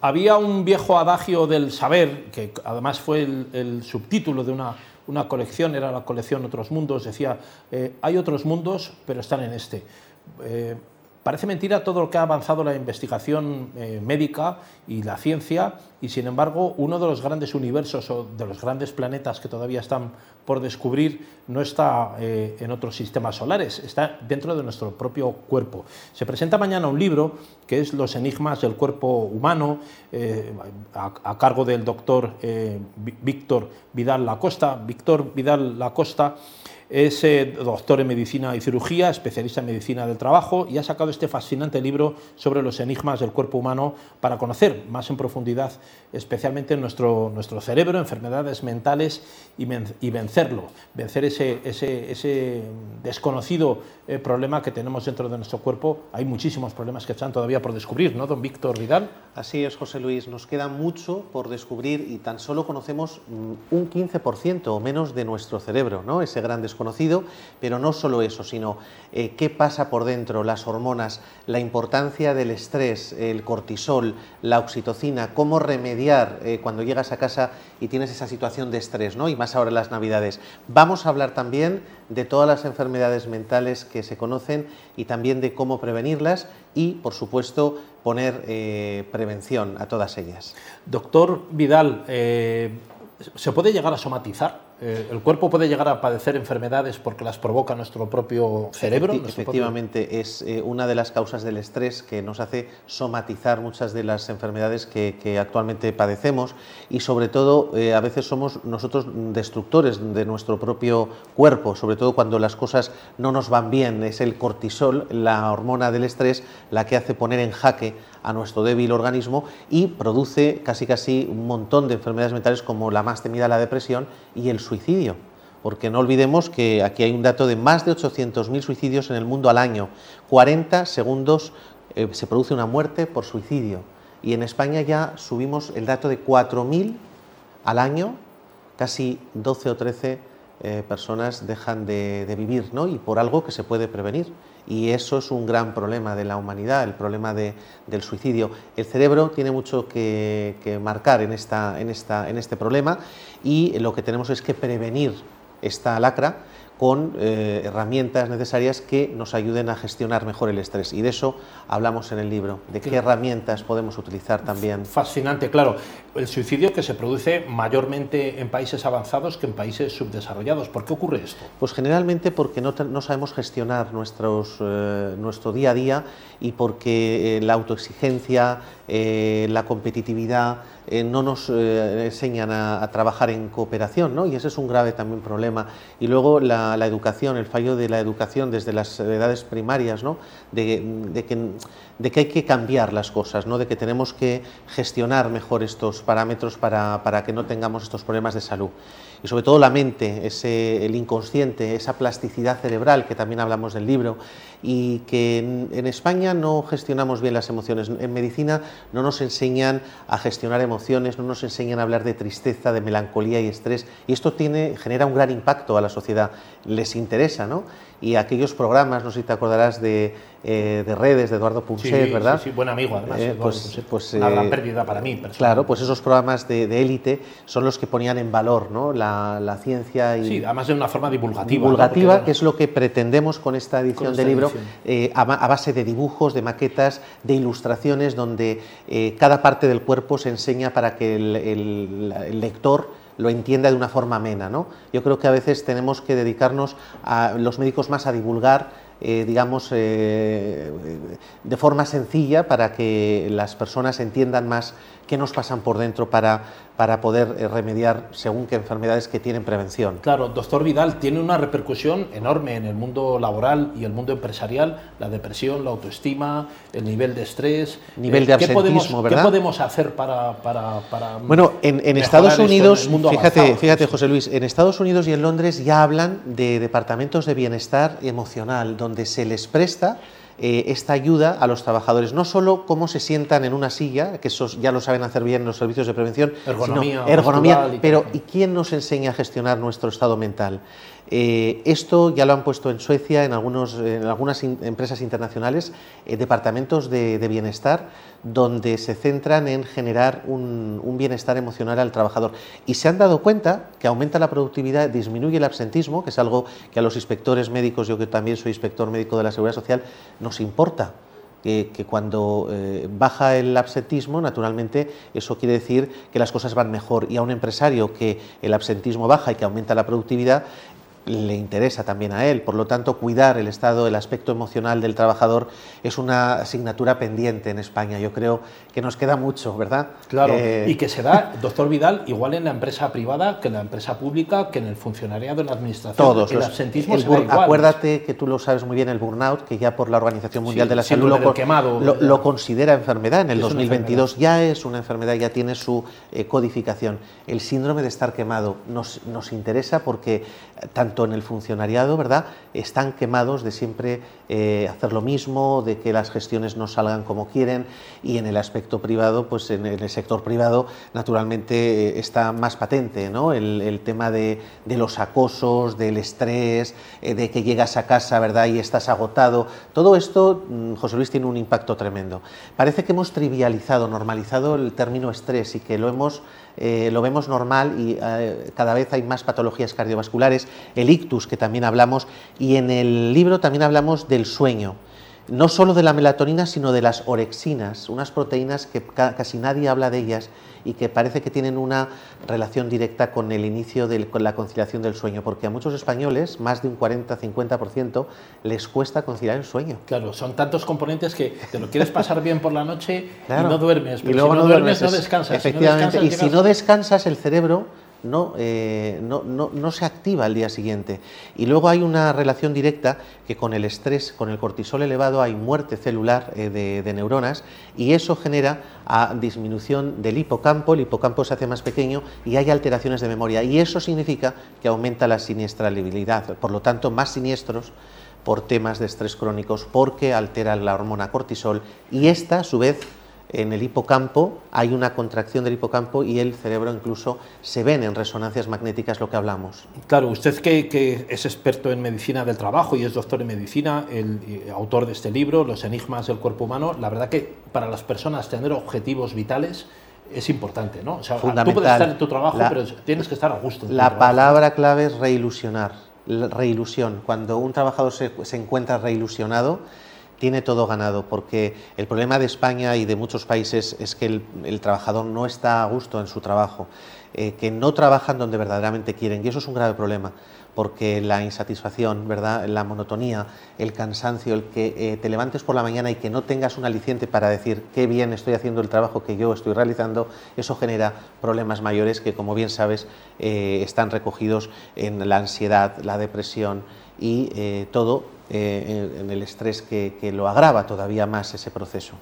Había un viejo adagio del saber, que además fue el, subtítulo de una, una, colección, era la colección Otros Mundos, decía, eh, hay otros mundos, pero están en este. Eh, Parece mentira todo lo que ha avanzado la investigación eh, médica y la ciencia, y sin embargo uno de los grandes universos o de los grandes planetas que todavía están por descubrir no está eh, en otros sistemas solares, está dentro de nuestro propio cuerpo. Se presenta mañana un libro que es Los enigmas del cuerpo humano, eh, a, a, cargo del doctor Víctor Vidal Lacosta. Víctor Vidal Lacosta es eh, doctor en medicina y cirugía, especialista en medicina del trabajo y ha sacado este fascinante libro sobre los enigmas del cuerpo humano para conocer más en profundidad, especialmente nuestro, nuestro cerebro, enfermedades mentales y, vencerlo, vencer ese, ese, desconocido eh, problema que tenemos dentro de nuestro cuerpo. Hay muchísimos problemas que están todavía por descubrir, ¿no, don Víctor Vidal? Así es, José Luis, nos queda mucho por descubrir y tan solo conocemos mm, un 15% o menos de nuestro cerebro, ¿no? ese gran descubrimiento conocido, pero no solo eso, sino eh, qué pasa por dentro, las hormonas, la importancia del estrés, el cortisol, la oxitocina, cómo remediar eh, cuando llegas a casa y tienes esa situación de estrés, ¿no? y más ahora en las Navidades. Vamos a hablar también de todas las enfermedades mentales que se conocen y también de cómo prevenirlas y, por supuesto, poner eh, prevención a todas ellas. Doctor Vidal, ¿se puede llegar a somatizar? Eh, el cuerpo puede llegar a padecer enfermedades porque las provoca nuestro propio cerebro. efectivamente, es eh, una de las causas del estrés que nos hace somatizar muchas de las enfermedades que, actualmente padecemos y sobre todo eh, a veces somos nosotros destructores de nuestro propio cuerpo, sobre todo cuando las cosas no nos van bien. Es el cortisol, la hormona del estrés, la que hace poner en jaque a nuestro débil organismo y produce casi casi un montón de enfermedades mentales como la más temida la depresión y el suicidio. Porque no olvidemos que aquí hay un dato de más de 800.000 suicidios en el mundo al año. 40 segundos eh, se produce una muerte por suicidio. Y en España ya subimos el dato de 4.000 al año, casi 12 o 13 eh, personas dejan de, de vivir, ¿no? Y por algo que se puede prevenir y eso es un gran problema de la humanidad, el problema del suicidio. El cerebro tiene mucho que, marcar en, esta, en, esta, en este problema y lo que tenemos es que prevenir esta lacra con eh, herramientas necesarias que nos ayuden a gestionar mejor el estrés. Y de eso hablamos en el libro, de qué herramientas podemos utilizar también. Fascinante, claro. El suicidio que se produce mayormente en países avanzados que en países subdesarrollados. ¿Por qué ocurre esto? Pues generalmente porque no, sabemos gestionar nuestros, eh, nuestro día a día y porque eh, la autoexigencia, la competitividad, eh, no nos eh, enseñan a, trabajar en cooperación, ¿no? y ese es un grave también problema. Y luego la, educación, el fallo de la educación desde las edades primarias, ¿no? de, que, de, que, hay que cambiar las cosas, ¿no? de que tenemos que gestionar mejor estos parámetros para, para que no tengamos estos problemas de salud y sobre todo la mente, ese, el inconsciente, esa plasticidad cerebral que también hablamos del libro y que en, España no gestionamos bien las emociones. En medicina no nos enseñan a gestionar emociones, no nos enseñan a hablar de tristeza, de melancolía y estrés y esto tiene, genera un gran impacto a la sociedad. Les interesa, ¿no? y aquellos programas, no sé si te acordarás de, eh, de redes de Eduardo Punset, ¿verdad? Sí, sí, buen amigo además. Eh, pues, pues, Una gran eh, pérdida para mí. Claro, pues esos programas de élite son los que ponían en valor ¿no? la, la, ciencia y... Sí, además de una forma divulgativa. Divulgativa, que es lo que pretendemos con esta edición del libro, a, a, base de dibujos, de maquetas, de ilustraciones, donde cada parte del cuerpo se enseña para que el, el, el lector lo entienda de una forma amena. ¿no? Yo creo que a veces tenemos que dedicarnos a los médicos más a divulgar eh, digamos, eh, de forma sencilla para que las personas entiendan más qué nos pasan por dentro para, para poder eh, remediar según qué enfermedades que tienen prevención. Claro, doctor Vidal, tiene una repercusión enorme en el mundo laboral y el mundo empresarial, la depresión, la autoestima, el nivel de estrés. Nivel de absentismo, ¿qué podemos, ¿verdad? ¿Qué podemos hacer para... para, para bueno, en, en Estados Unidos, fíjate, fíjate José Luis, en Estados Unidos y en Londres ya hablan de departamentos de bienestar emocional, donde se les presta eh, esta ayuda a los trabajadores, no solo cómo se sientan en una silla, que eso ya lo saben hacer bien los servicios de prevención, ergonomía, ergonomía pero ¿y quién nos enseña a gestionar nuestro estado mental? Eh, esto ya lo han puesto en Suecia, en, algunos, en algunas empresas internacionales, eh, departamentos de, bienestar, donde se centran en generar un, bienestar emocional al trabajador. Y se han dado cuenta que aumenta la productividad, disminuye el absentismo, que es algo que a los inspectores médicos, yo que también soy inspector médico de la Seguridad Social, nos importa que, cuando eh, baja el absentismo, naturalmente eso quiere decir que las cosas van mejor y a un empresario que el absentismo baja y que aumenta la productividad, le interesa también a él. Por lo tanto, cuidar el estado, el aspecto emocional del trabajador es una asignatura pendiente en España. Yo creo que nos queda mucho, ¿verdad? Claro, eh, y que se da, doctor Vidal, igual en la empresa privada que en la empresa pública, que en el funcionariado, en la administración. Todos. El absentismo se Acuérdate que tú lo sabes muy bien, el burnout, que ya por la Organización Mundial de la Salud lo, considera enfermedad. En el 2022 ya es una enfermedad, ya tiene su eh, codificación. El síndrome de estar quemado nos, nos interesa porque tanto en el funcionariado, ¿verdad? Están quemados de siempre eh, hacer lo mismo, de que las gestiones no salgan como quieren y en el aspecto privado, pues en el sector privado naturalmente eh, está más patente, ¿no? El, tema de, los acosos, del estrés, eh, de que llegas a casa, ¿verdad? Y estás agotado. Todo esto, mm, José Luis, tiene un impacto tremendo. Parece que hemos trivializado, normalizado el término estrés y que lo hemos eh, lo vemos normal y eh, cada vez hay más patologías cardiovasculares, el ictus que también hablamos, y en el libro también hablamos del sueño no solo de la melatonina, sino de las orexinas, unas proteínas que casi nadie habla de ellas y que parece que tienen una relación directa con el inicio de la conciliación del sueño, porque a muchos españoles, más de un 40-50%, les cuesta conciliar el sueño. Claro, son tantos componentes que te lo quieres pasar bien por la noche y no duermes, pero y luego si no, duermes, no descansas. Efectivamente, y si no descansas, el cerebro eh, no, no, no, se activa al día siguiente. Y luego hay una relación directa que con el estrés, con el cortisol elevado, hay muerte celular eh, de, neuronas y eso genera a disminución del hipocampo, el hipocampo se hace más pequeño y hay alteraciones de memoria y eso significa que aumenta la siniestralidad, por lo tanto más siniestros por temas de estrés crónicos porque altera la hormona cortisol y esta a su vez en el hipocampo hay una contracción del hipocampo y el cerebro incluso se ven en resonancias magnéticas lo que hablamos. Claro, usted que, es experto en medicina del trabajo y es doctor en medicina, el, eh, autor de este libro, Los enigmas del cuerpo humano, la verdad que para las personas tener objetivos vitales es importante, ¿no? O sea, tú puedes estar en tu trabajo, pero tienes que estar a gusto. la palabra clave es reilusionar, reilusión. Cuando un trabajador se, se encuentra reilusionado, tiene todo ganado, porque el problema de España y de muchos países es que el, trabajador no está a gusto en su trabajo, eh, que no trabajan donde verdaderamente quieren, y eso es un grave problema, porque la insatisfacción, ¿verdad? la monotonía, el cansancio, el que eh, te levantes por la mañana y que no tengas un aliciente para decir qué bien estoy haciendo el trabajo que yo estoy realizando, eso genera problemas mayores que, como bien sabes, eh, están recogidos en la ansiedad, la depresión y todo eh, en el estrés que, lo agrava todavía más ese proceso.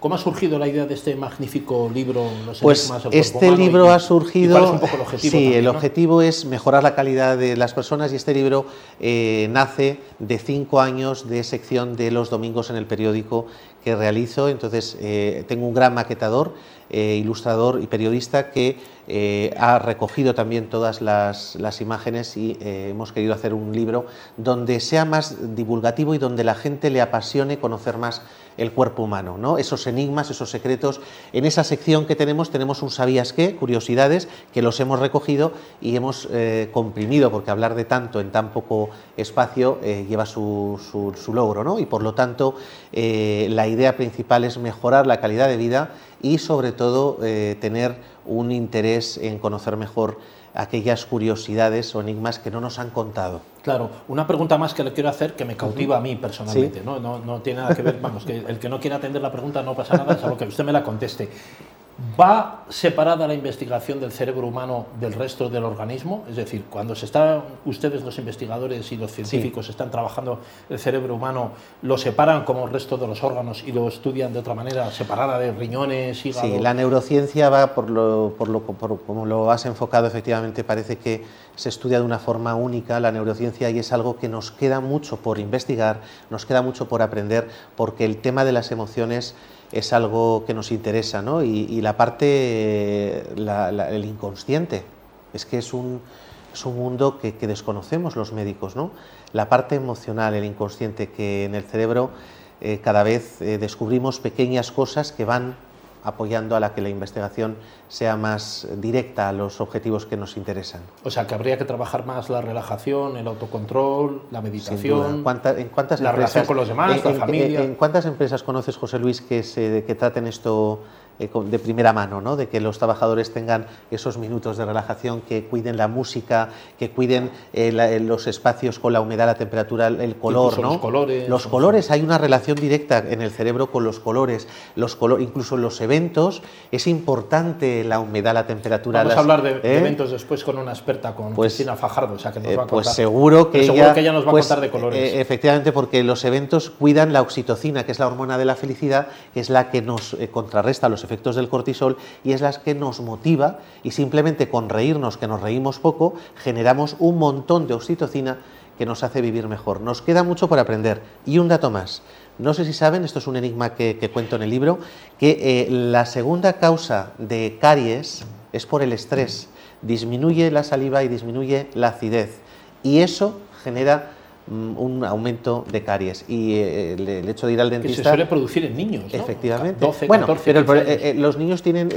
¿Cómo ha surgido la idea de este magnífico libro? pues este libro ha surgido... ¿Cuál es un poco el objetivo? Sí, el objetivo es mejorar la calidad de las personas y este libro eh, nace de cinco años de sección de los domingos en el periódico que realizo. Entonces eh, tengo un gran maquetador, ilustrador y periodista que eh, ha recogido también todas las, imágenes y eh, hemos querido hacer un libro donde sea más divulgativo y donde la gente le apasione conocer más el cuerpo humano, ¿no? esos enigmas, esos secretos. En esa sección que tenemos tenemos un sabías qué, curiosidades, que los hemos recogido y hemos eh, comprimido, porque hablar de tanto en tan poco espacio lleva su, su, logro, ¿no? y por lo tanto la idea principal es mejorar la calidad de vida y sobre todo tener un interés en conocer mejor aquellas curiosidades o enigmas que no nos han contado. Claro, una pregunta más que le quiero hacer que me cautiva a mí personalmente, ¿no? No, no tiene nada que ver, vamos, que el que no quiera atender la pregunta no pasa nada, salvo que usted me la conteste. ¿Va separada la investigación del cerebro humano del resto del organismo? Es decir, cuando se están ustedes los investigadores y los científicos están trabajando el cerebro humano, ¿lo separan como el resto de los órganos y lo estudian de otra manera, separada de riñones, hígado? Sí, la neurociencia va por lo, por lo por, como lo has enfocado, efectivamente parece que se estudia de una forma única la neurociencia y es algo que nos queda mucho por investigar, nos queda mucho por aprender, porque el tema de las emociones es algo que nos interesa, ¿no? Y, la parte, el inconsciente, es que es un, es un mundo que, desconocemos los médicos, ¿no? La parte emocional, el inconsciente, que en el cerebro eh, cada vez eh, descubrimos pequeñas cosas que van apoyando a la que la investigación sea más directa a los objetivos que nos interesan. O sea, que habría que trabajar más la relajación, el autocontrol, la meditación, ¿En cuántas la relación con los demás, la familia. En, cuántas empresas conoces, José Luis, que, se, que traten esto de primera mano, ¿no? de que los trabajadores tengan esos minutos de relajación, que cuiden la música, que cuiden eh, eh, los espacios con la humedad, la temperatura, el color. ¿no? Los colores. Los colores, hay una relación directa en el cerebro con los colores, los incluso en los eventos es importante la humedad, la temperatura. Vamos a hablar de, eventos después con una experta, con pues, Cristina Fajardo, o sea que nos va a Pues seguro que, ella, que ella nos va a pues, contar de colores. efectivamente, porque los eventos cuidan la oxitocina, que es la hormona de la felicidad, que es la que nos contrarresta los efectos del cortisol y es la que nos motiva y simplemente con reírnos, que nos reímos poco, generamos un montón de oxitocina que nos hace vivir mejor. Nos queda mucho por aprender. Y un dato más. No sé si saben, esto es un enigma que, cuento en el libro, que eh, la segunda causa de caries es por el estrés. Disminuye la saliva y disminuye la acidez. Y eso genera un aumento de caries. Y eh, el, hecho de ir al dentista que se suele producir en niños ¿no? efectivamente. 12, bueno 14, pero eh, eh, los niños tienen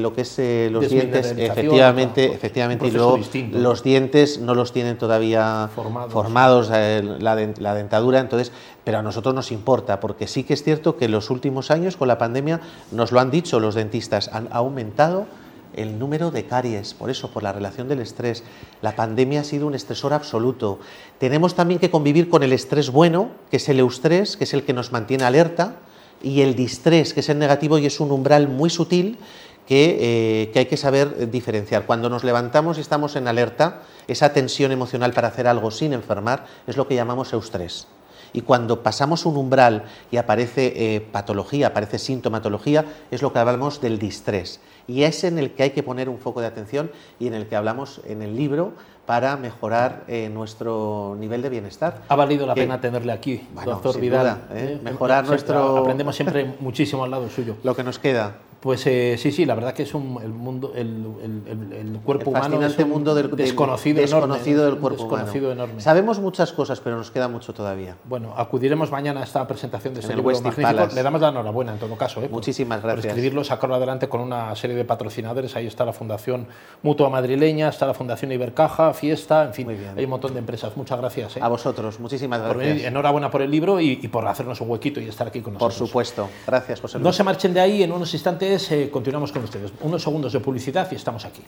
lo que es los dientes efectivamente efectivamente y luego los dientes no los tienen todavía formados, la, la dentadura entonces pero a nosotros nos importa porque sí que es cierto que en los últimos años con la pandemia nos lo han dicho los dentistas han aumentado el número de caries, por eso, por la relación del estrés. La pandemia ha sido un estresor absoluto. Tenemos también que convivir con el estrés bueno, que es el eustrés, que es el que nos mantiene alerta, y el distrés, que es el negativo y es un umbral muy sutil que, eh, hay que saber diferenciar. Cuando nos levantamos y estamos en alerta, esa tensión emocional para hacer algo sin enfermar es lo que llamamos eustrés. Y cuando pasamos un umbral y aparece eh, patología, aparece sintomatología, es lo que hablamos del distrés. Y es en el que hay que poner un foco de atención y en el que hablamos en el libro para mejorar eh, nuestro nivel de bienestar. Ha valido la pena tenerle aquí, doctor Vidal. ¿eh? Mejorar nuestro... Aprendemos siempre muchísimo al lado suyo. Lo que nos queda. Pues eh, sí, sí, la verdad que es un, el mundo, el, el, cuerpo humano es un mundo del, desconocido, desconocido enorme, del cuerpo desconocido humano. enorme. Sabemos muchas cosas, pero nos queda mucho todavía. Bueno, acudiremos mañana a esta presentación de este libro magnífico. Le damos la enhorabuena en todo caso. ¿eh? Muchísimas gracias. Por escribirlo, sacarlo adelante con una serie de patrocinadores. Ahí está la Fundación Mutua Madrileña, está la Fundación Ibercaja, Fiesta, en fin, hay un montón de empresas. Muchas gracias. ¿eh? A vosotros, muchísimas gracias. enhorabuena por el libro y, por hacernos un huequito y estar aquí con nosotros. Por supuesto. Gracias, José Luis. No se marchen de ahí, en unos instantes eh, continuamos con ustedes. Unos segundos de publicidad y estamos aquí.